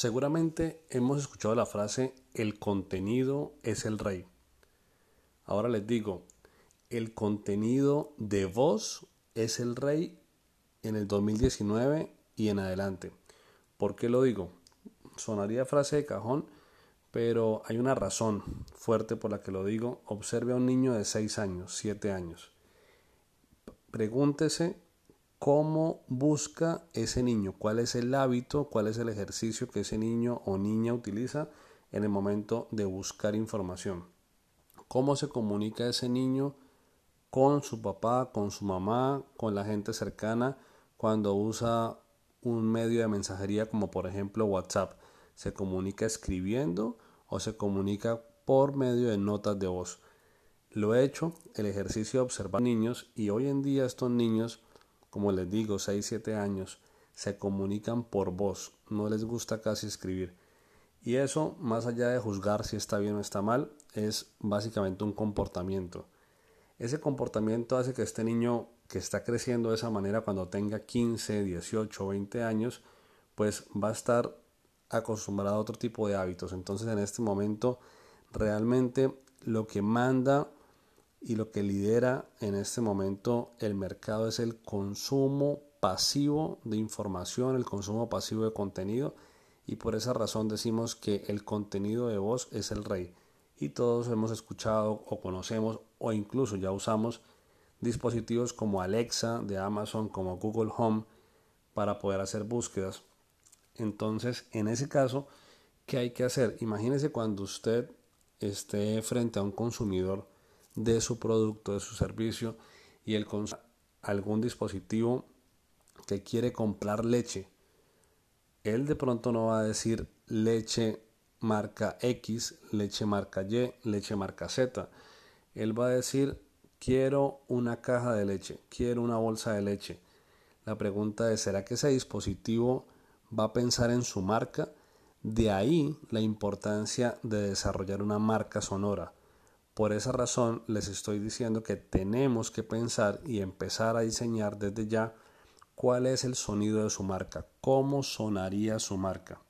Seguramente hemos escuchado la frase el contenido es el rey. Ahora les digo, el contenido de voz es el rey en el 2019 y en adelante. ¿Por qué lo digo? Sonaría frase de cajón, pero hay una razón fuerte por la que lo digo. Observe a un niño de 6 años, 7 años. Pregúntese cómo busca ese niño, cuál es el hábito, cuál es el ejercicio que ese niño o niña utiliza en el momento de buscar información. Cómo se comunica ese niño con su papá, con su mamá, con la gente cercana cuando usa un medio de mensajería como por ejemplo WhatsApp. Se comunica escribiendo o se comunica por medio de notas de voz. Lo he hecho, el ejercicio de observar niños y hoy en día estos niños como les digo, 6, 7 años, se comunican por voz, no les gusta casi escribir. Y eso, más allá de juzgar si está bien o está mal, es básicamente un comportamiento. Ese comportamiento hace que este niño que está creciendo de esa manera cuando tenga 15, 18, 20 años, pues va a estar acostumbrado a otro tipo de hábitos. Entonces en este momento realmente lo que manda y lo que lidera en este momento el mercado es el consumo pasivo de información, el consumo pasivo de contenido y por esa razón decimos que el contenido de voz es el rey y todos hemos escuchado o conocemos o incluso ya usamos dispositivos como Alexa de Amazon, como Google Home para poder hacer búsquedas. Entonces, en ese caso, ¿qué hay que hacer? Imagínese cuando usted esté frente a un consumidor de su producto, de su servicio y el algún dispositivo que quiere comprar leche. Él de pronto no va a decir leche marca X, leche marca Y, leche marca Z. Él va a decir quiero una caja de leche, quiero una bolsa de leche. La pregunta es, ¿será que ese dispositivo va a pensar en su marca? De ahí la importancia de desarrollar una marca sonora. Por esa razón les estoy diciendo que tenemos que pensar y empezar a diseñar desde ya cuál es el sonido de su marca, cómo sonaría su marca.